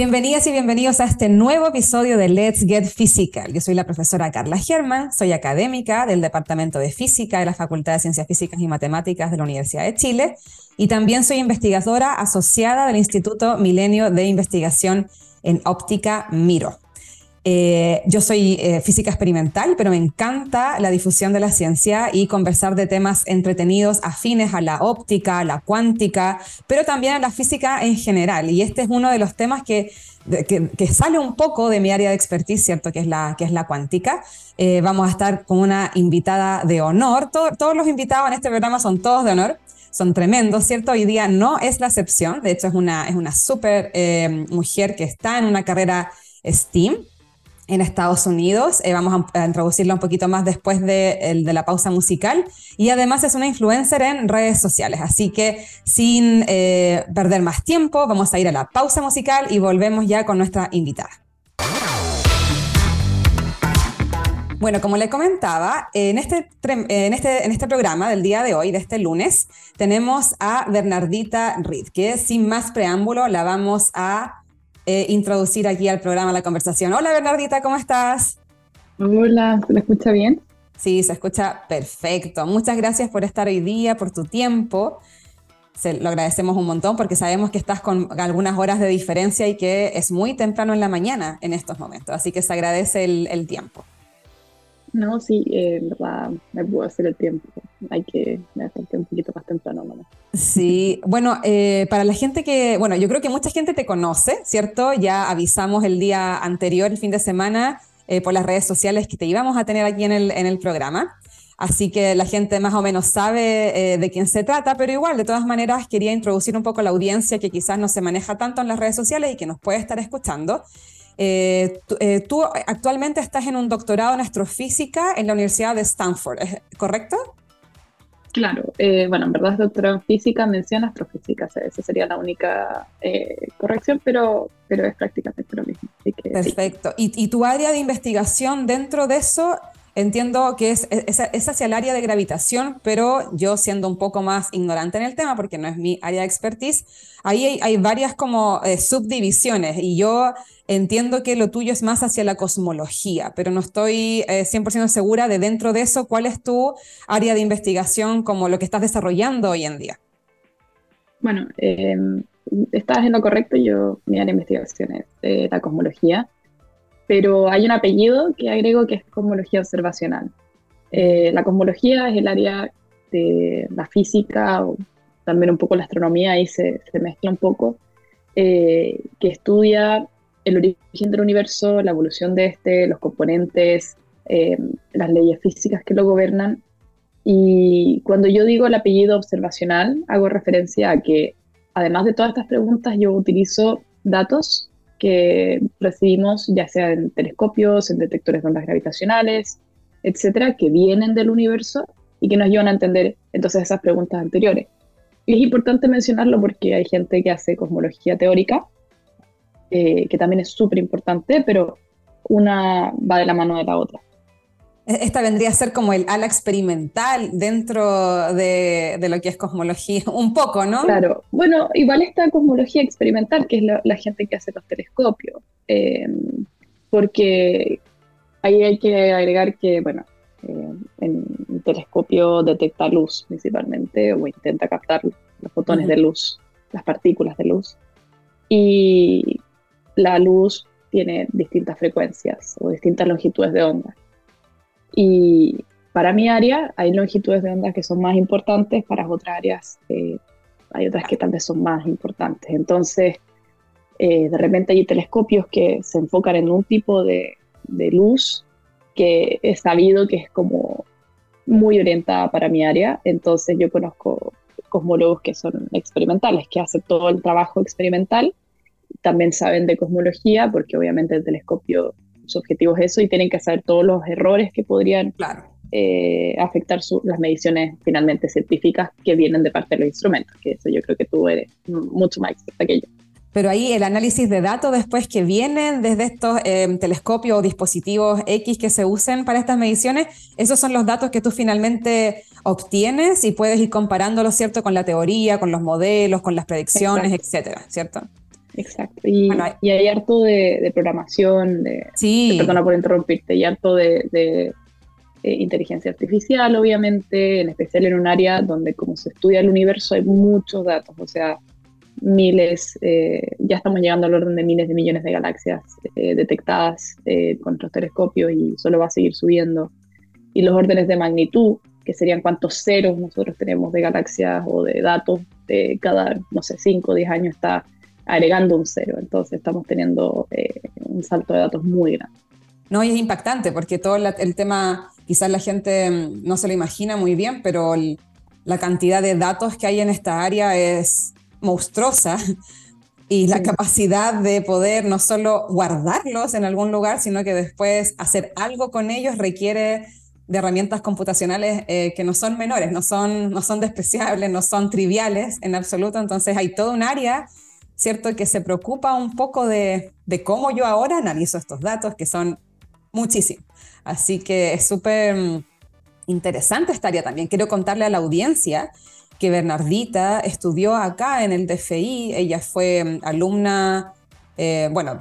Bienvenidas y bienvenidos a este nuevo episodio de Let's Get Physical. Yo soy la profesora Carla German, soy académica del Departamento de Física de la Facultad de Ciencias Físicas y Matemáticas de la Universidad de Chile y también soy investigadora asociada del Instituto Milenio de Investigación en Óptica Miro. Eh, yo soy eh, física experimental, pero me encanta la difusión de la ciencia y conversar de temas entretenidos afines a la óptica, a la cuántica, pero también a la física en general. Y este es uno de los temas que, que, sale un poco de mi área de expertise, ¿cierto? Que es la, que es la cuántica. Eh, vamos a estar con una invitada de honor. todos los invitados en este programa son todos de honor son tremendos, ¿cierto? Hoy día no es la excepción, de hecho es una, es una súper mujer que está en una carrera STEAM, en Estados Unidos. Eh, vamos a, introducirla un poquito más después de, de, la pausa musical. Y además es una influencer en redes sociales. Así que sin eh, perder más tiempo, vamos a ir a la pausa musical y volvemos ya con nuestra invitada. Bueno, como le comentaba, en este, en, este, en este programa del día de hoy, de este lunes, tenemos a Bernardita Reed, que sin más preámbulo la vamos a eh, introducir aquí al programa la conversación. Hola Bernardita, ¿cómo estás? Hola, ¿se me escucha bien? Sí, se escucha perfecto. Muchas gracias por estar hoy día, por tu tiempo. Se, lo agradecemos un montón porque sabemos que estás con algunas horas de diferencia y que es muy temprano en la mañana en estos momentos, así que se agradece el tiempo. No, sí, eh, en verdad me puedo hacer el tiempo. Hay que levantarte un poquito más temprano, ¿no? Sí, bueno, eh, para la gente que, bueno, yo creo que mucha gente te conoce, ¿cierto? Ya avisamos el día anterior, el fin de semana, eh, por las redes sociales que te íbamos a tener aquí en el, en el programa. Así que la gente más o menos sabe de quién se trata, pero igual, de todas maneras, quería introducir un poco la audiencia que quizás no se maneja tanto en las redes sociales y que nos puede estar escuchando. Eh, eh, tú, actualmente estás en un doctorado en astrofísica en la Universidad de Stanford, ¿correcto? Claro, eh, bueno, en verdad es doctorado en física, menciona astrofísica, esa sería la única corrección, pero, pero es prácticamente lo mismo. Perfecto. ¿Y, ¿Y, tu área de investigación dentro de eso Entiendo que es, es, hacia el área de gravitación, pero yo siendo un poco más ignorante en el tema, porque no es mi área de expertise, ahí hay, varias como eh, subdivisiones y yo entiendo que lo tuyo es más hacia la cosmología, pero no estoy 100% eh, segura de dentro de eso cuál es tu área de investigación como lo que estás desarrollando hoy en día. Bueno, em, estás en lo correcto, yo mi área de investigación es eh, la cosmología pero hay un apellido que agrego que es cosmología observacional. Eh, la cosmología es el área de la física, o también un poco la astronomía, ahí se, se mezcla un poco, eh, que estudia el origen del universo, la evolución de este, los componentes, eh, las leyes físicas que lo gobernan. Y cuando yo digo el apellido observacional, hago referencia a que, además de todas estas preguntas, yo utilizo datos que recibimos ya sea en telescopios, en detectores de ondas gravitacionales, etcétera, que vienen del universo y que nos ayudan a entender entonces esas preguntas anteriores. Y es importante mencionarlo porque hay gente que hace cosmología teórica, eh, que también es súper importante, pero una va de la mano de la otra. Esta vendría a ser como el ala experimental dentro de, lo que es cosmología, un poco, ¿no? Claro, bueno, igual esta cosmología experimental, que es la, gente que hace los telescopios, em, porque ahí hay que agregar que, bueno, eh, en un telescopio detecta luz principalmente, o intenta captar los fotones de luz, las partículas de luz, y la luz tiene distintas frecuencias o distintas longitudes de onda. Y para mi área hay longitudes de onda que son más importantes, para otras áreas eh, hay otras que tal vez son más importantes. Entonces, eh, de repente hay telescopios que se enfocan en un tipo de, de luz que es sabido que es como muy orientada para mi área. Entonces yo conozco cosmólogos que son experimentales, que hacen todo el trabajo experimental. También saben de cosmología, porque obviamente el telescopio su objetivo es eso y tienen que hacer todos los errores que podrían eh, afectar las mediciones finalmente científicas que vienen de parte de los instrumentos, que eso yo creo que tú eres mucho más experta que yo. Pero ahí el análisis de datos después que vienen desde estos eh, telescopios o dispositivos X que se usen para estas mediciones, esos son los datos que tú finalmente obtienes y puedes ir comparándolos, ¿cierto? Con la teoría, con los modelos, con las predicciones, etcétera, ¿cierto? Exacto. Y, hay harto de, programación, de, sí. perdona por interrumpirte, y harto de, eh, inteligencia artificial, obviamente, en especial en un área donde como se estudia el universo hay muchos datos, o sea, miles, eh, ya estamos llegando al orden de miles de millones de galaxias eh, detectadas con nuestros telescopios y solo va a seguir subiendo. Y los órdenes de magnitud, que serían cuántos ceros nosotros tenemos de galaxias o de datos de cada, no sé, 5 o 10 años, está agregando un cero. Entonces estamos teniendo eh, un salto de datos muy grande. No, y es impactante porque todo el tema, quizás la gente mm, no se lo imagina muy bien, pero la cantidad de datos que hay en esta área es monstruosa y la capacidad de poder no solo guardarlos en algún lugar, sino que después hacer algo con ellos requiere de herramientas computacionales eh, que no son menores, no son, no son despreciables, no son triviales en absoluto. Entonces hay todo un área ¿cierto? Que se preocupa un poco de, cómo yo ahora analizo estos datos, que son muchísimos. Así que es súper mm, interesante esta área también. Quiero contarle a la audiencia que Bernardita estudió acá en el DFI, ella fue mm, alumna, eh, bueno,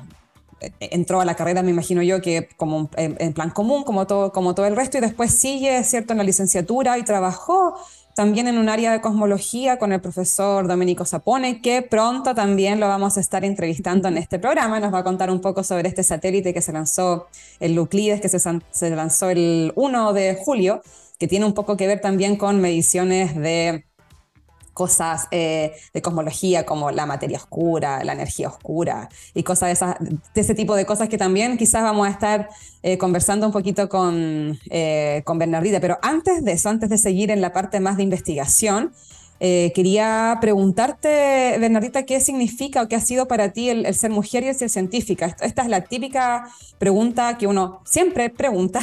e, entró a la carrera, me imagino yo, que como en, plan común, como todo, como todo el resto, y después sigue, ¿cierto?, en la licenciatura y trabajó también en un área de cosmología con el profesor Domenico Sapone, que pronto también lo vamos a estar entrevistando en este programa. Nos va a contar un poco sobre este satélite que se lanzó, el Euclides, que se, se lanzó el 1 de julio, que tiene un poco que ver también con mediciones de cosas eh, de cosmología como la materia oscura, la energía oscura y cosas de, esas, de ese tipo de cosas que también quizás vamos a estar eh, conversando un poquito con, eh, con Bernardita. Pero antes de eso, antes de seguir en la parte más de investigación, quería preguntarte, Bernardita, ¿qué significa o qué ha sido para ti el, ser mujer y el ser científica? Esta es la típica pregunta que uno siempre pregunta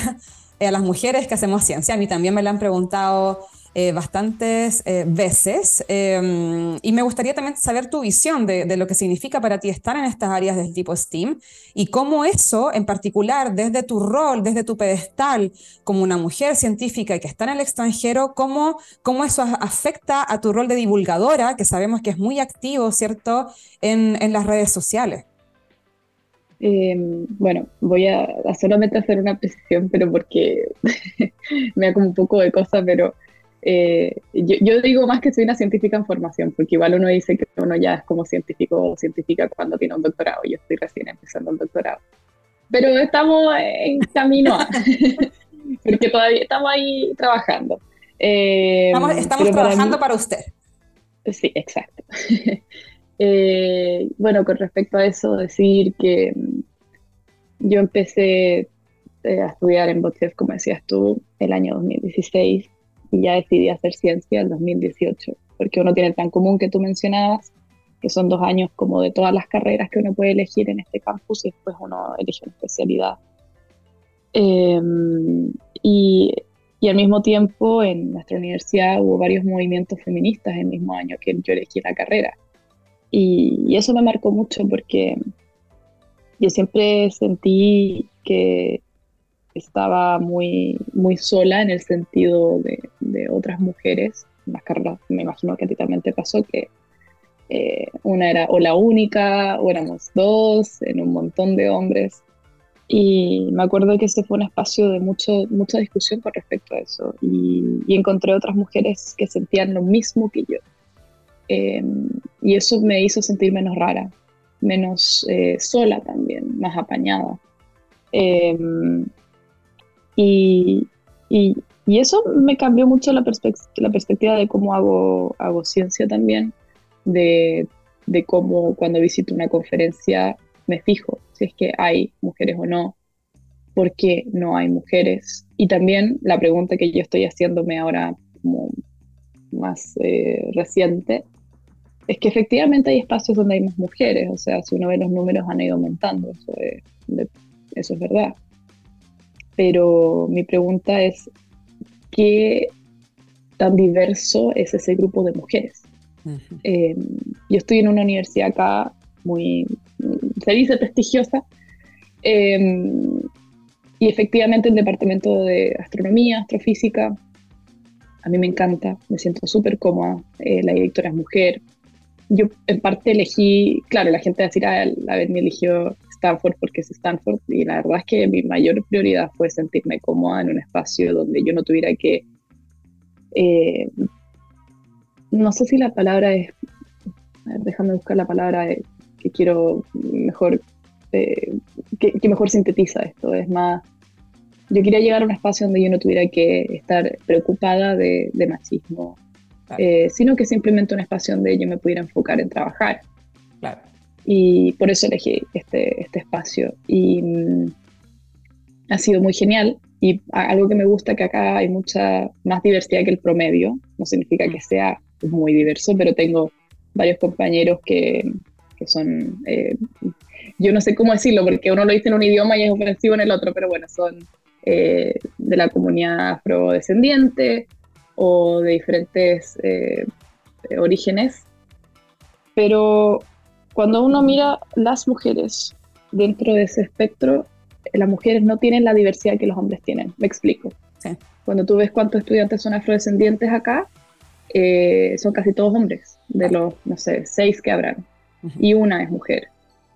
a las mujeres que hacemos ciencia. A mí también me la han preguntado eh, bastantes eh, veces em, y me gustaría también saber tu visión de, lo que significa para ti estar en estas áreas del tipo STEAM y cómo eso en particular desde tu rol, desde tu pedestal como una mujer científica que está en el extranjero, cómo, cómo eso afecta a tu rol de divulgadora, que sabemos que es muy activo, ¿cierto?, en, en las redes sociales. Em, bueno, voy a, solamente hacer una precisión, pero porque me da como un poco de cosa, pero eh, yo, digo más que soy una científica en formación, porque igual uno dice que uno ya es como científico o científica cuando tiene un doctorado. Yo estoy recién empezando el doctorado. Pero estamos en camino a, porque todavía estamos ahí trabajando. Eh, estamos, trabajando para, usted. Sí, exacto. Eh, bueno, con respecto a eso, decir que mm, yo empecé a estudiar en Botchef, como decías tú, el año 2016 y ya decidí hacer ciencia en 2018, porque uno tiene el plan común que tú mencionabas, que son dos años como de todas las carreras que uno puede elegir en este campus y después uno elige una especialidad. Em, y, y, al mismo tiempo en nuestra universidad hubo varios movimientos feministas el mismo año que yo elegí la carrera. Y eso me marcó mucho porque yo siempre sentí que estaba muy, muy sola en el sentido de, de otras mujeres. Las carreras, me imagino que a ti también te pasó que eh, una era o la única o éramos dos en un montón de hombres. Y me acuerdo que ese fue un espacio de mucho, mucha discusión con respecto a eso. Y, encontré otras mujeres que sentían lo mismo que yo. Em, y eso me hizo sentir menos rara, menos eh, sola también, más apañada. Y, y, eso me cambió mucho la, la perspectiva de cómo hago, hago ciencia también, de, de cómo cuando visito una conferencia me fijo si es que hay mujeres o no, por qué no hay mujeres. Y también la pregunta que yo estoy haciéndome ahora más eh, reciente es que efectivamente hay espacios donde hay más mujeres, o sea, si uno ve los números han ido aumentando, eso eso es verdad pero mi pregunta es, ¿qué tan diverso es ese grupo de mujeres? Em, yo estoy en una universidad acá muy, se dice prestigiosa, em, y efectivamente el departamento de astronomía, astrofísica, a mí me encanta, me siento súper cómoda, eh, la directora es mujer, yo en parte elegí, claro, la gente va a decir, ah, la vez me eligió Stanford porque es Stanford, y la verdad es que mi mayor prioridad fue sentirme cómoda en un espacio donde yo no tuviera que, eh, no sé si la palabra es, déjame buscar la palabra que quiero mejor, eh, que, mejor sintetiza esto, es más, yo quería llegar a un espacio donde yo no tuviera que estar preocupada de, machismo, eh, sino que simplemente un espacio donde yo me pudiera enfocar en trabajar. Y por eso elegí este, este espacio. Y mm, ha sido muy genial y algo que me gusta que acá hay mucha más diversidad que el promedio, no significa que mm. sea muy diverso, pero tengo varios compañeros que, que son, eh, yo no sé cómo decirlo, porque uno lo dice en un idioma y es ofensivo en el otro, pero bueno, son eh, de la comunidad afrodescendiente o de diferentes eh, orígenes, pero cuando uno mira las mujeres dentro de ese espectro, las mujeres no tienen la diversidad que los hombres tienen. Me explico. Cuando tú ves cuántos estudiantes son afrodescendientes acá, eh, son casi todos hombres, de los, no sé, seis que habrán, y una es mujer.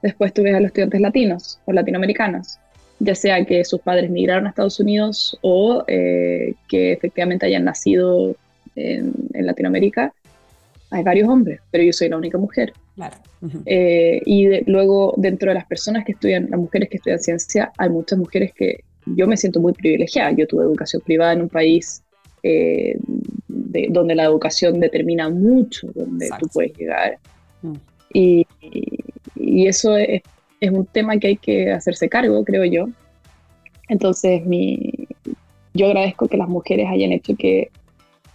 Después tú ves a los estudiantes latinos o latinoamericanos, ya sea que sus padres migraron a Estados Unidos o eh, que efectivamente hayan nacido en, en Latinoamérica, hay varios hombres, pero yo soy la única mujer. Eh, y luego, dentro de las personas que estudian, las mujeres que estudian ciencia, hay muchas mujeres que yo me siento muy privilegiada. Yo tuve educación privada en un país eh, donde la educación determina mucho donde tú puedes llegar. Mm. Y, y, eso es, es, un tema que hay que hacerse cargo, creo yo. Entonces, mi, yo agradezco que las mujeres hayan hecho que,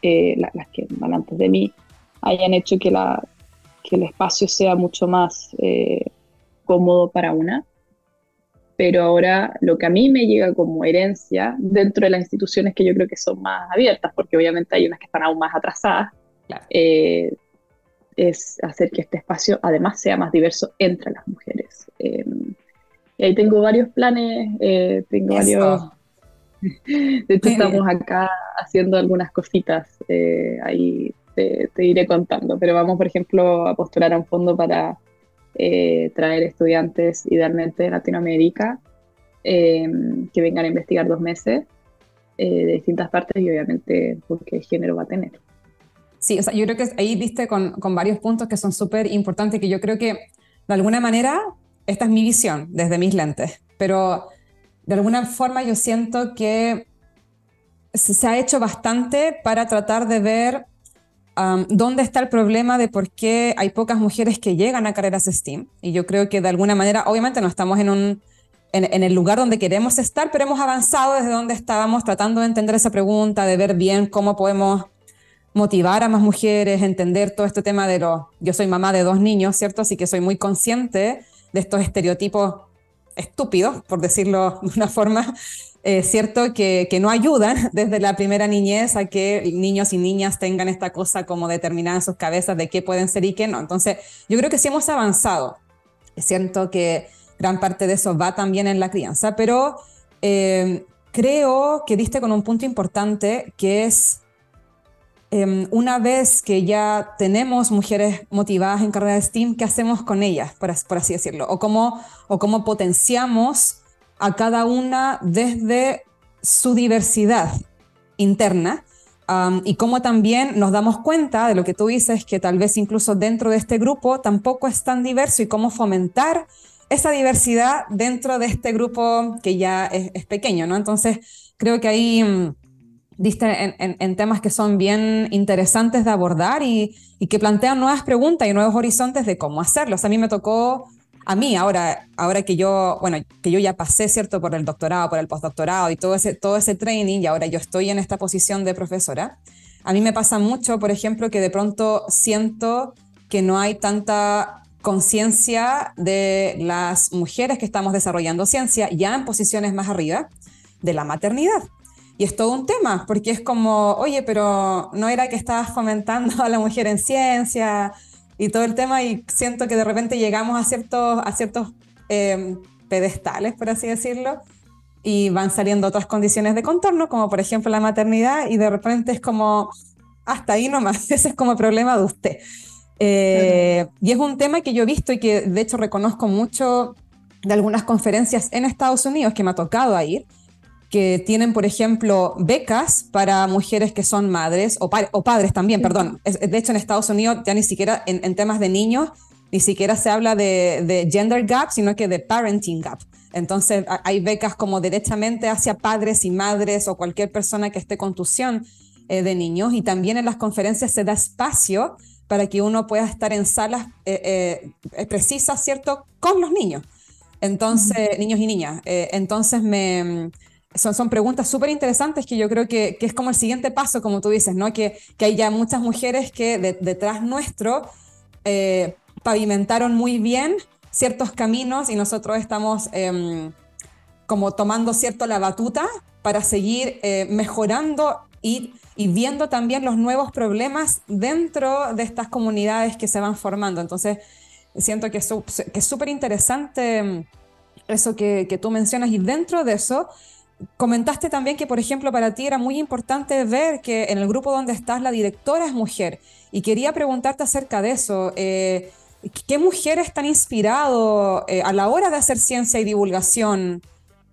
eh, las que van antes de mí, hayan hecho que, la, que el espacio sea mucho más eh, cómodo para una. Pero ahora lo que a mí me llega como herencia dentro de las instituciones que yo creo que son más abiertas, porque obviamente hay unas que están aún más atrasadas, eh, es hacer que este espacio además sea más diverso entre las mujeres. Em, y ahí tengo varios planes, eh, tengo varios... De hecho, estamos acá haciendo algunas cositas ahí te, iré contando. Pero vamos, por ejemplo, a postular a un fondo para eh, traer estudiantes idealmente de Latinoamérica em, que vengan a investigar dos meses eh, de distintas partes y obviamente porque género va a tener. Sí, o sea, yo creo que ahí viste con, con varios puntos que son súper importantes que yo creo que de alguna manera esta es mi visión desde mis lentes, pero de alguna forma yo siento que se ha hecho bastante para tratar de ver dónde está el problema de por qué hay pocas mujeres que llegan a carreras STEAM. Y yo creo que de alguna manera, obviamente no estamos en, un, en, el lugar donde queremos estar, pero hemos avanzado desde donde estábamos tratando de entender esa pregunta, de ver bien cómo podemos motivar a más mujeres, entender todo este tema de lo... Yo soy mamá de dos niños, ¿cierto? Así que soy muy consciente de estos estereotipos estúpidos, por decirlo de una forma, es cierto que, que, no ayudan desde la primera niñez a que niños y niñas tengan esta cosa como determinada en sus cabezas de qué pueden ser y qué no. Entonces, yo creo que sí hemos avanzado. Es cierto que gran parte de eso va también en la crianza, pero eh, creo que diste con un punto importante que es em, una vez que ya tenemos mujeres motivadas en carrera de STEAM, ¿qué hacemos con ellas, por, por así decirlo? O cómo, o cómo potenciamos a cada una desde su diversidad interna y cómo también nos damos cuenta de lo que tú dices, que tal vez incluso dentro de este grupo tampoco es tan diverso y cómo fomentar esa diversidad dentro de este grupo que ya es, pequeño, ¿no? Entonces, creo que ahí mm, diste en, temas que son bien interesantes de abordar y, y, que plantean nuevas preguntas y nuevos horizontes de cómo hacerlos. a mí me tocó a mí ahora, ahora que yo, bueno, que yo ya pasé, ¿cierto?, por el doctorado, por el postdoctorado y todo ese, todo ese training y ahora yo estoy en esta posición de profesora, a mí me pasa mucho, por ejemplo, que de pronto siento que no hay tanta conciencia de las mujeres que estamos desarrollando ciencia ya en posiciones más arriba de la maternidad. Y es todo un tema, porque es como, oye, pero no era que estabas fomentando a la mujer en ciencia, y todo el tema y siento que de repente llegamos a ciertos, a ciertos em, pedestales, por así decirlo, y van saliendo otras condiciones de contorno, como por ejemplo la maternidad, y de repente es como, hasta ahí nomás, ese es como el problema de usted. Eh, y es un tema que yo he visto y que de hecho reconozco mucho de algunas conferencias en Estados Unidos que me ha tocado ir, que tienen, por ejemplo, becas para mujeres que son madres o, padres también, perdón. de hecho, en Estados Unidos ya ni siquiera en, temas de niños, ni siquiera se habla de, gender gap, sino que de parenting gap. Entonces, hay becas como directamente hacia padres y madres o cualquier persona que esté con tusión eh, de niños. Y también en las conferencias se da espacio para que uno pueda estar en salas eh, eh, precisas, ¿cierto?, con los niños. Entonces, niños y niñas. entonces, me son, son preguntas súper interesantes que yo creo que, que, es como el siguiente paso, como tú dices, ¿no? Que, que hay ya muchas mujeres que detrás nuestro eh, pavimentaron muy bien ciertos caminos y nosotros estamos em, como tomando cierto la batuta para seguir eh, mejorando y, y, viendo también los nuevos problemas dentro de estas comunidades que se van formando. Entonces, siento que es súper interesante em, eso que, que tú mencionas y dentro de eso Comentaste también que, por ejemplo, para ti era muy importante ver que en el grupo donde estás la directora es mujer. Y quería preguntarte acerca de eso. Eh, ¿Qué mujeres han inspirado eh, a la hora de hacer ciencia y divulgación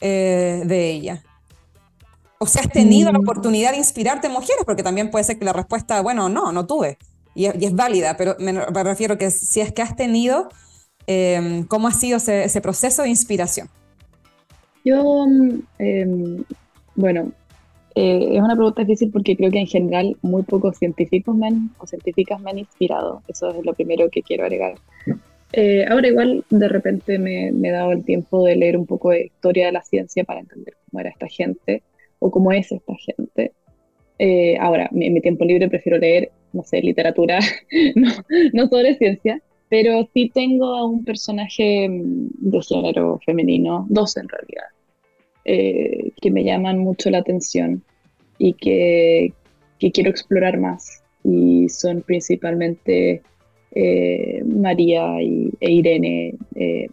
eh, de ella? O sea, ¿has tenido la mm. oportunidad de inspirarte en mujeres? Porque también puede ser que la respuesta, bueno, no, no tuve. Y es, válida, pero me, refiero que si es que has tenido, ¿cómo ha sido ese proceso de inspiración? Yo, em, bueno, eh, es una pregunta difícil porque creo que en general muy pocos científicos me han, o científicas me han inspirado. Eso es lo primero que quiero agregar. Eh, ahora igual de repente me, he dado el tiempo de leer un poco de historia de la ciencia para entender cómo era esta gente o cómo es esta gente. Eh, ahora, en mi tiempo libre prefiero leer, no sé, literatura, no, no sobre ciencia, pero sí tengo a un personaje mm, de género femenino, dos en realidad, eh, que me llaman mucho la atención y que, quiero explorar más. Y son principalmente eh, María y, e Irene eh,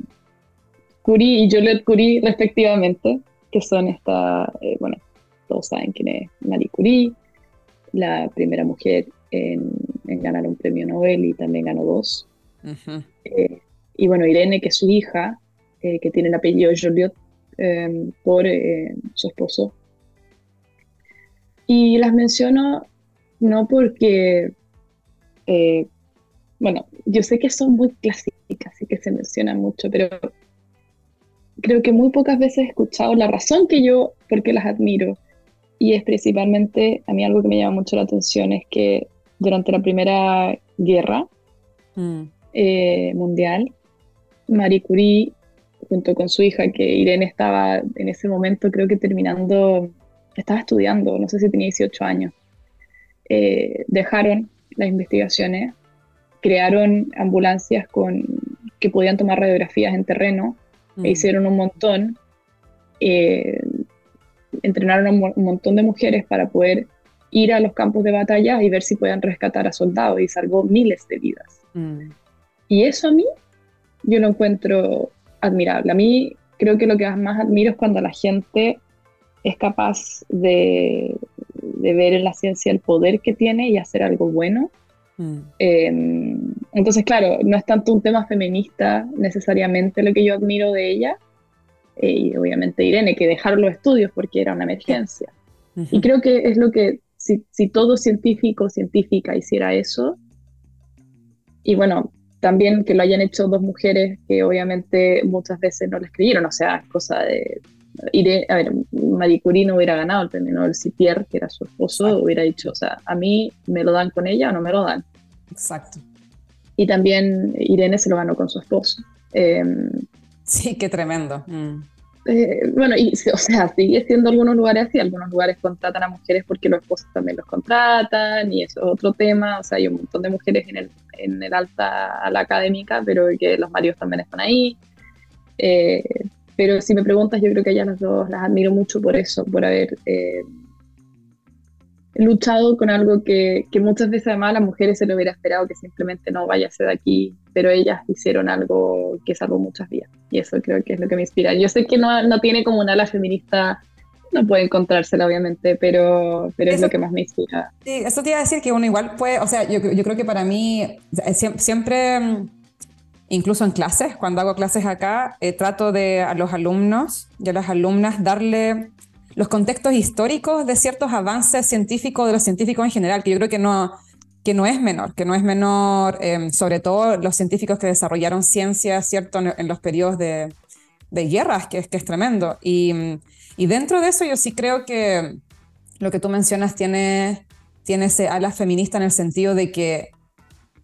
Curie y Juliette Curie respectivamente, que son esta, bueno, todos saben quién es Marie Curie, la primera mujer en ganar un premio Nobel y también ganó dos. Eh, y bueno, Irene, que es su hija, eh, que tiene el apellido Joliot em, por eh, su esposo. Y las menciono no porque, bueno, yo sé que son muy clásicas y que se mencionan mucho, pero creo que muy pocas veces he escuchado la razón que yo, porque las admiro. Y es principalmente, a mí algo que me llama mucho la atención es que durante la Primera Guerra, mm. Eh, mundial. Marie Curie, junto con su hija, que Irene estaba en ese momento, creo que terminando, estaba estudiando, no sé si tenía 18 años, eh, dejaron las investigaciones, crearon ambulancias con, que podían tomar radiografías en terreno, e mm. hicieron un montón, eh, entrenaron a un montón de mujeres para poder ir a los campos de batalla y ver si podían rescatar a soldados y salvó miles de vidas. Mm. Y eso a mí, yo lo encuentro admirable. A mí creo que lo que más admiro es cuando la gente es capaz de, ver en la ciencia el poder que tiene y hacer algo bueno. Mm. Em, entonces, claro, no es tanto un tema feminista necesariamente lo que yo admiro de ella, eh, y obviamente Irene, que dejaron los estudios porque era una emergencia. Y creo que es lo que, si, si todo científico o científica hiciera eso, y bueno, también que lo hayan hecho dos mujeres que obviamente muchas veces no les creyeron, o sea, es cosa de... a ver, Marie Curie no hubiera ganado el premio Nobel si Pierre, que era su esposo, hubiera dicho, o sea, a mí me lo dan con ella o no me lo dan. Exacto. Y también Irene se lo ganó con su esposo. Em, sí, qué tremendo. Mm. Eh, bueno, y o sea, sigue siendo algunos lugares así, algunos lugares contratan a mujeres porque los esposos también los contratan, y eso es otro tema, o sea, hay un montón de mujeres en el, en el alta la académica, pero que los maridos también están ahí. Eh, pero si me preguntas, yo creo que ellas las las admiro mucho por eso, por haber eh, luchado con algo que, que, muchas veces además a las mujeres se lo hubiera esperado que simplemente no ser de aquí, pero ellas hicieron algo que salvó muchas vidas. Y eso creo que es lo que me inspira. Yo sé que no, no tiene como un ala feminista no puede encontrársela, obviamente, pero, pero es lo que más me inspira. Sí, eso te iba a decir que uno igual puede, o sea, yo, yo creo que para mí siempre, mm, incluso en clases, cuando hago clases acá, eh, trato de a los alumnos y a las alumnas darle los contextos históricos de ciertos avances científicos, de los científicos en general, que yo creo que no, que no es menor, que no es menor, em, sobre todo los científicos que desarrollaron ciencia, ¿cierto?, en, los periodos de, de guerras, que que es tremendo. Y, y, dentro de eso yo sí creo que lo que tú mencionas tiene, tiene ese ala feminista en el sentido de que,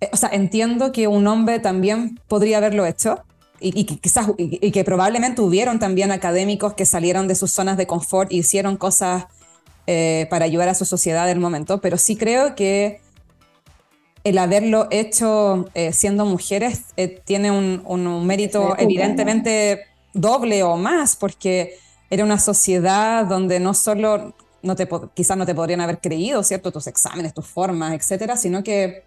eh, o sea, entiendo que un hombre también podría haberlo hecho, y, que quizás y, que probablemente hubieron también académicos que salieron de sus zonas de confort y hicieron cosas eh, para ayudar a su sociedad del momento, pero sí creo que el haberlo hecho eh, siendo mujeres tiene un, un mérito evidentemente doble o más, porque era una sociedad donde no solo no te, quizás no te podrían haber creído, ¿cierto? Tus exámenes, tus formas, etcétera, sino que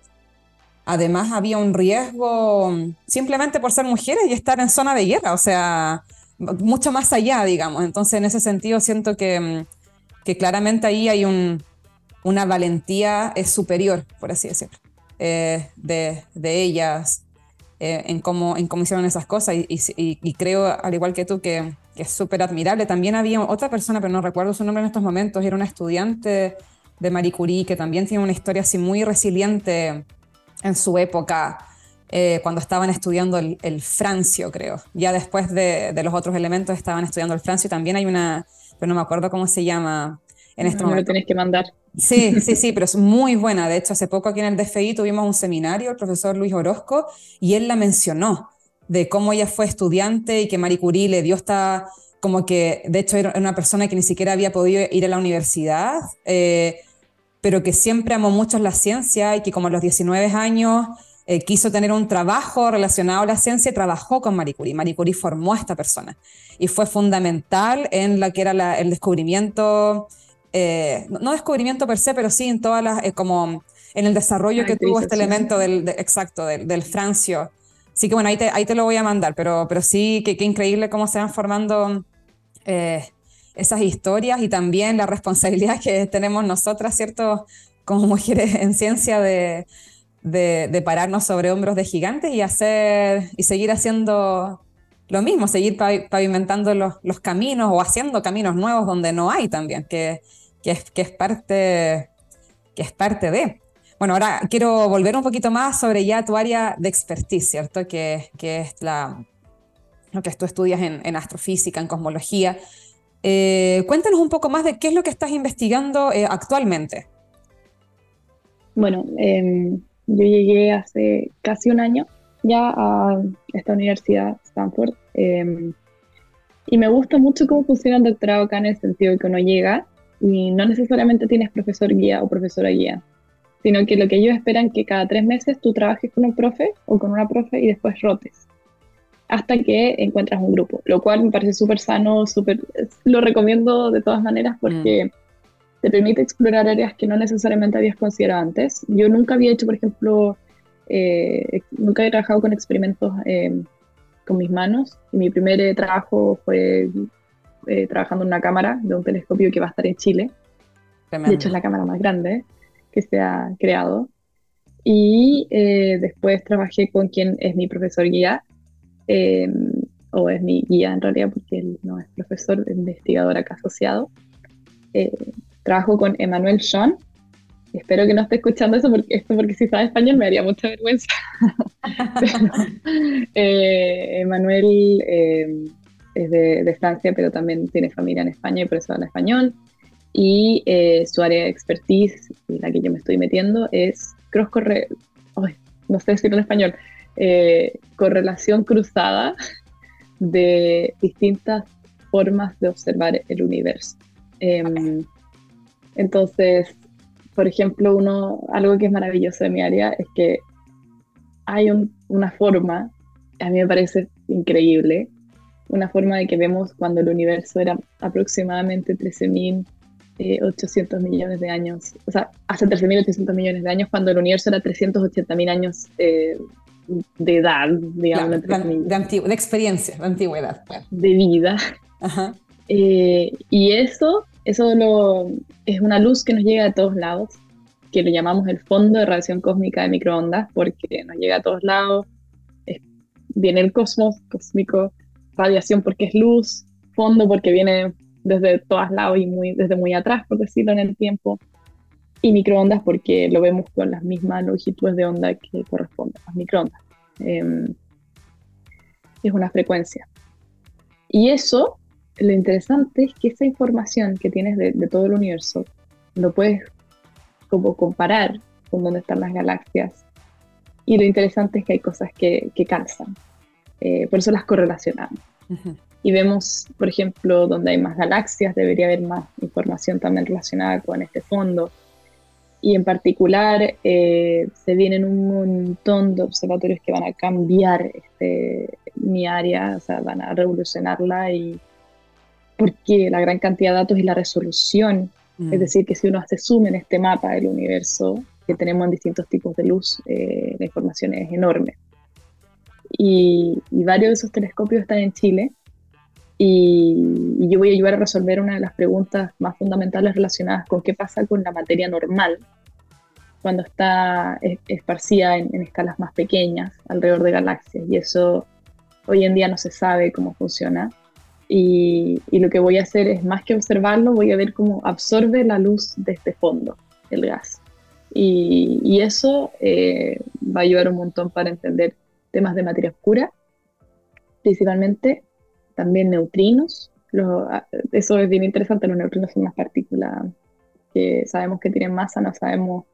además había un riesgo simplemente por ser mujeres y estar en zona de guerra, o sea, mucho más allá, digamos. Entonces, en ese sentido, siento que, que claramente ahí hay un, una valentía es superior, por así decirlo, eh, de, de ellas eh, en, cómo, en cómo hicieron esas cosas y, y, creo, al igual que tú, que, que es súper admirable. También había otra persona, pero no recuerdo su nombre en estos momentos, era una estudiante de Marie Curie que también tiene una historia así muy resiliente en su época. Eh, cuando estaban estudiando el, el, francio, creo. Ya después de, de, los otros elementos estaban estudiando el francio. También hay una, pero no me acuerdo cómo se llama en este momento. Lo tenés que mandar. Sí, sí, sí, pero es muy buena. De hecho, hace poco aquí en el DFI tuvimos un seminario, el profesor Luis Orozco, y él la mencionó, de cómo ella fue estudiante y que Marie Curie le dio esta, como que, de hecho, era una persona que ni siquiera había podido ir a la universidad, eh, pero que siempre amó mucho la ciencia y que como a los 19 años eh, quiso tener un trabajo relacionado a la ciencia y trabajó con Marie Curie. Marie Curie formó a esta persona y fue fundamental en la que era el descubrimiento eh, no descubrimiento per se, pero sí en todas las, eh, como en el desarrollo que tuvo este elemento del, exacto, del, francio. Así que bueno, ahí te, ahí te lo voy a mandar, pero, pero sí, que, increíble cómo se van formando eh, esas historias y también la responsabilidad que tenemos nosotras, ¿cierto? Como mujeres en ciencia de, de, pararnos sobre hombros de gigantes y hacer y seguir haciendo lo mismo, seguir pavimentando los, los, caminos o haciendo caminos nuevos donde no hay también, que, que es, que es, parte, que es parte de. Bueno, ahora quiero volver un poquito más sobre ya tu área de expertise, ¿cierto? Que, que es la, lo que tú estudias en, en astrofísica, en cosmología. Eh, cuéntanos un poco más de qué es lo que estás investigando eh, actualmente. Bueno, em, yo llegué hace casi un año ya a esta universidad, Stanford, em, y me gusta mucho cómo funciona el doctorado acá en el sentido de que uno llega y no necesariamente tienes profesor guía o profesora guía, sino que lo que ellos esperan que cada tres meses tú trabajes con un profe o con una profe y después rotes hasta que encuentras un grupo, lo cual me parece súper sano, súper, lo recomiendo de todas maneras porque mm. te permite explorar áreas que no necesariamente habías considerado antes. Yo nunca había hecho, por ejemplo, eh, nunca he trabajado con experimentos eh, con mis manos y mi primer trabajo fue eh, trabajando en una cámara de un telescopio que va a estar en Chile. De hecho, es la cámara más grande que se ha creado. Y eh, después trabajé con quien es mi profesor guía, em, o es mi guía en realidad, porque él no es profesor, es investigador acá asociado. Eh, trabajo con Emanuel Sean. Espero que no esté escuchando eso, porque, esto porque si sabe español me haría mucha vergüenza. Emanuel em, es de, Francia, pero también tiene familia en España y por eso habla español. Y eh, su área de expertise, la que yo me estoy metiendo, es cross corre, no sé decirlo en español, eh, correlación cruzada de distintas formas de observar el universo. Em, entonces, por ejemplo, uno, algo que es maravilloso de mi área es que hay una forma, a mí me parece increíble, una forma de que vemos cuando el universo era aproximadamente 13.800 eh, millones de años, o sea, hace 13.800 millones de años, cuando el universo era 380.000 años eh, de edad, digamos. de, experiencia, de antigüedad. De vida. Eh, y eso eso lo, es una luz que nos llega a todos lados, que lo llamamos el fondo de radiación cósmica de microondas, porque nos llega a todos lados, viene el cosmos cósmico, radiación porque es luz, fondo porque viene desde todos lados y muy, desde muy atrás, por decirlo en el tiempo, y microondas porque lo vemos con las mismas longitudes de onda que corresponden a las microondas. Em, es una frecuencia. Y eso, lo interesante es que esa información que tienes de, todo el universo, lo puedes como comparar con dónde están las galaxias. Y lo interesante es que hay cosas que, que calzan. Eh, por eso las correlacionamos. Y vemos, por ejemplo, donde hay más galaxias, debería haber más información también relacionada con este fondo. Y en particular, eh, se vienen un montón de observatorios que van a cambiar este, mi área, o sea, van a revolucionarla y porque la gran cantidad de datos y la resolución, es mm. decir, que si uno hace zoom en este mapa del universo que tenemos en distintos tipos de luz, eh, la información es enorme. Y, varios de esos telescopios están en Chile y, yo voy a ayudar a resolver una de las preguntas más fundamentales relacionadas con qué pasa con la materia normal cuando está esparcida en, escalas más pequeñas alrededor de galaxias. Y eso hoy en día no se sabe cómo funciona. Y, lo que voy a hacer es, más que observarlo, voy a ver cómo absorbe la luz de este fondo, el gas. Y, eso eh, va a ayudar un montón para entender temas de materia oscura, principalmente también neutrinos. Ah, eso es bien interesante, los neutrinos son unas partículas que sabemos que tienen masa, no sabemos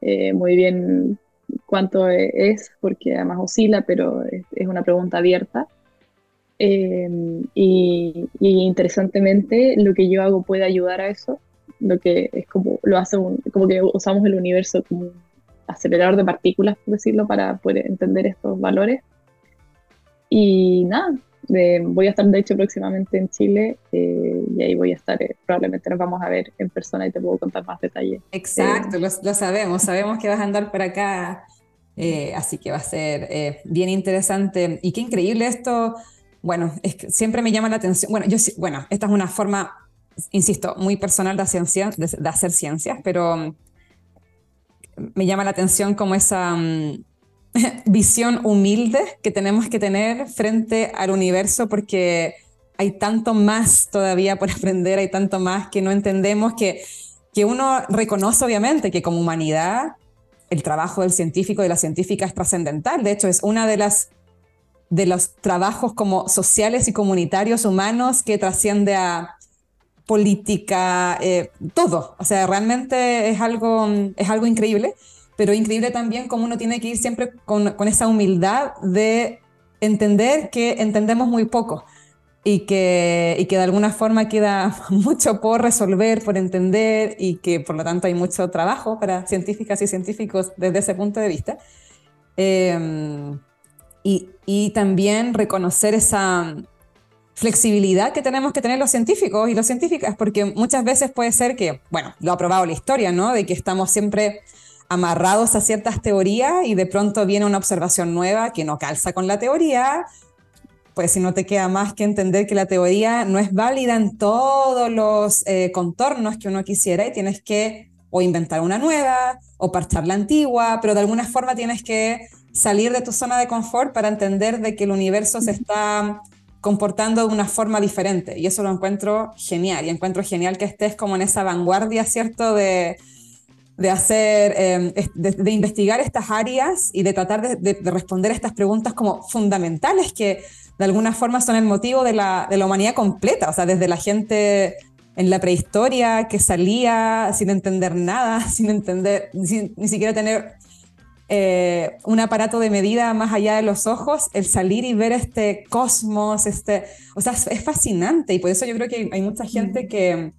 eh, muy bien cuánto es, porque además oscila, pero es, una pregunta abierta. Em, y, interesantemente, lo que yo hago puede ayudar a eso, lo que es como lo hace como que usamos el universo como un acelerador de partículas, por decirlo, para poder entender estos valores. Y nada, voy a estar de hecho próximamente en Chile eh, y ahí voy a estar, eh, probablemente nos vamos a ver en persona y te puedo contar más detalles. Exacto, lo, sabemos, sabemos que vas a andar por acá, eh, así que va a ser bien interesante y qué increíble esto. Bueno, es que siempre me llama la atención, bueno, yo, bueno, esta es una forma, insisto, muy personal de hacer, de hacer ciencias, pero me llama la atención como esa... Mm, visión humilde que tenemos que tener frente al universo porque hay tanto más todavía por aprender, hay tanto más que no entendemos que, que uno reconoce obviamente que como humanidad el trabajo del científico y de la científica es trascendental. De hecho, es una de las de los trabajos como sociales y comunitarios humanos que trasciende a política, eh, todo. O sea, realmente es algo, es algo increíble pero increíble también cómo uno tiene que ir siempre con, con esa humildad de entender que entendemos muy poco y que, y que de alguna forma queda mucho por resolver, por entender y que por lo tanto hay mucho trabajo para científicas y científicos desde ese punto de vista. Em, y, y, también reconocer esa flexibilidad que tenemos que tener los científicos y las científicas, porque muchas veces puede ser que, bueno, lo ha probado la historia, ¿no? De que estamos siempre amarrados a ciertas teorías y de pronto viene una observación nueva que no calza con la teoría, pues si no te queda más que entender que la teoría no es válida en todos los eh, contornos que uno quisiera y tienes que o inventar una nueva o parchar la antigua, pero de alguna forma tienes que salir de tu zona de confort para entender de que el universo se está comportando de una forma diferente. Y eso lo encuentro genial. Y encuentro genial que estés como en esa vanguardia, ¿cierto? De, de hacer, em, de, investigar estas áreas y de tratar de, responder estas preguntas como fundamentales que de alguna forma son el motivo de la, de la humanidad completa, o sea, desde la gente en la prehistoria que salía sin entender nada, sin entender, ni siquiera tener eh, un aparato de medida más allá de los ojos, el salir y ver este cosmos, este, o sea, es fascinante y por eso yo creo que hay mucha gente que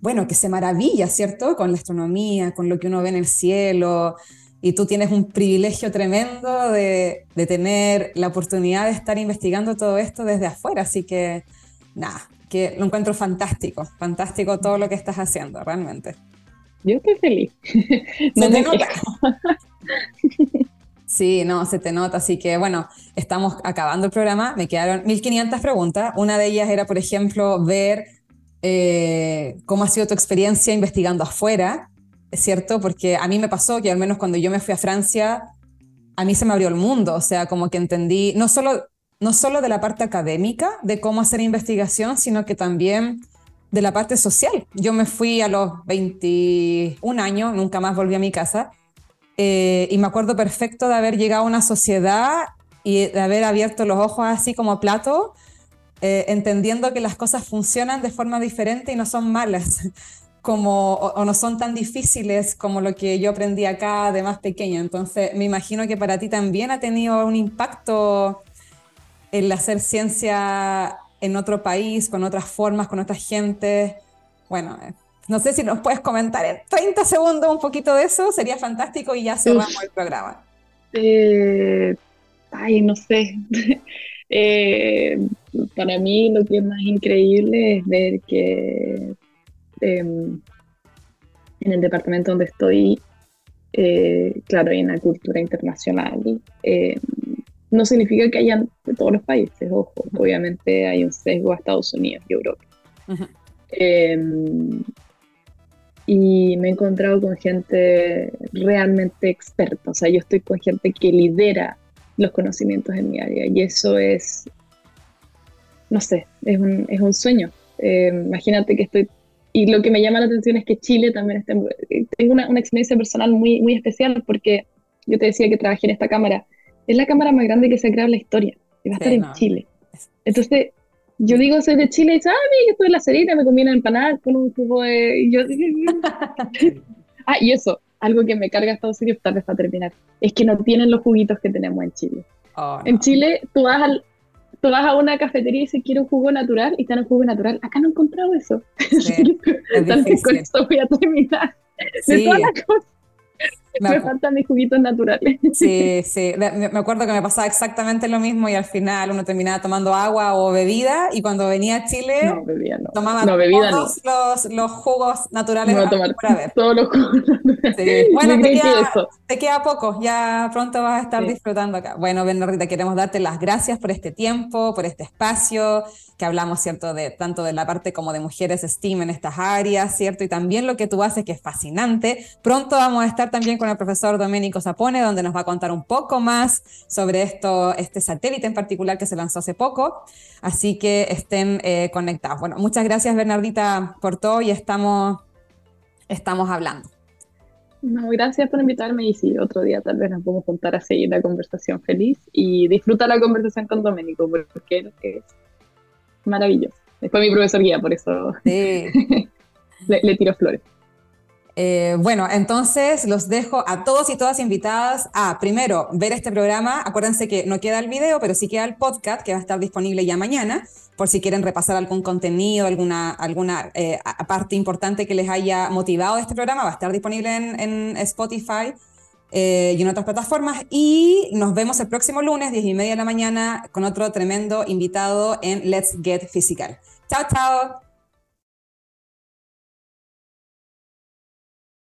bueno, que se maravilla, ¿cierto? Con la astronomía, con lo que uno ve en el cielo, y tú tienes un privilegio tremendo de, tener la oportunidad de estar investigando todo esto desde afuera, así que nada, que lo encuentro fantástico, fantástico todo lo que estás haciendo, realmente. Yo estoy feliz. no se te nota. Sí, no, se te nota. Así que bueno, estamos acabando el programa. Me quedaron 1500 preguntas. Una de ellas era, por ejemplo, ver eh, cómo ha sido tu experiencia investigando afuera, ¿es cierto? Porque a mí me pasó que al menos cuando yo me fui a Francia, a mí se me abrió el mundo, o sea, como que entendí no solo, no solo de la parte académica de cómo hacer investigación, sino que también de la parte social. Yo me fui a los 21 años, nunca más volví a mi casa, eh, y me acuerdo perfecto de haber llegado a una sociedad y de haber abierto los ojos así como plato, eh, entendiendo que las cosas funcionan de forma diferente y no son malas, como, o, no son tan difíciles como lo que yo aprendí acá de más pequeño. Entonces, me imagino que para ti también ha tenido un impacto el hacer ciencia en otro país, con otras formas, con otras gentes. Bueno, eh, no sé si nos puedes comentar en 30 segundos un poquito de eso, sería fantástico y ya cerramos el programa. Eh, ay, no sé. Eh, para mí lo que es más increíble es ver que em, en el departamento donde estoy, eh, claro, hay una cultura internacional. No significa que hayan de todos los países, ojo, obviamente hay un sesgo a Estados Unidos y Europa. Em, y me he encontrado con gente realmente experta, o sea, yo estoy con gente que lidera los conocimientos en mi área y eso es, no sé, es un, es un sueño. Eh, imagínate que estoy, y lo que me llama la atención es que Chile también está, tengo una, una, experiencia personal muy, muy especial porque yo te decía que trabajé en esta cámara, es la cámara más grande que se ha creado en la historia y va a estar en Chile. Entonces, yo digo, soy de Chile y dice, ah, mira, yo estoy en la cerita, me comí una empanada con un jugo de... Y yo, ah, y eso, algo que me carga Estados Unidos, tal vez para terminar, es que no tienen los juguitos que tenemos en Chile. Oh, en Chile, tú vas, al, tú vas a una cafetería y dices, quiero un jugo natural, y están en jugo natural. Acá no he encontrado eso. Sí, tal vez con esto voy a terminar. De todas las cosas me, faltan mis juguitos naturales. Sí, sí. Me acuerdo que me pasaba exactamente lo mismo y al final uno terminaba tomando agua o bebida y cuando venía a Chile no, bebía, no. tomaba todos los, los, jugos naturales no, tomar todos los jugos naturales. Bueno, te queda, te queda, poco, ya pronto vas a estar disfrutando acá. Bueno, Bernardita, queremos darte las gracias por este tiempo, por este espacio, que hablamos, ¿cierto?, de tanto de la parte como de mujeres STEAM en estas áreas, ¿cierto? Y también lo que tú haces, que es fascinante. Pronto vamos a estar también con el profesor Domenico Zapone, donde nos va a contar un poco más sobre esto, este satélite en particular que se lanzó hace poco. Así que estén eh, conectados. Bueno, muchas gracias, Bernardita, por todo y estamos, estamos hablando. No, gracias por invitarme y sí, otro día tal vez nos podemos juntar a seguir la conversación feliz y disfrutar la conversación con Domenico, porque es maravilloso. Después mi profesor guía, por eso le, tiro flores. Eh, bueno, entonces los dejo a todos y todas invitadas a, primero, ver este programa. Acuérdense que no queda el video, pero sí queda el podcast que va a estar disponible ya mañana, por si quieren repasar algún contenido, alguna, alguna eh, parte importante que les haya motivado este programa, va a estar disponible en, en Spotify eh, y en otras plataformas. Y nos vemos el próximo lunes, 10 y media de la mañana, con otro tremendo invitado en Let's Get Physical. Chao, chao.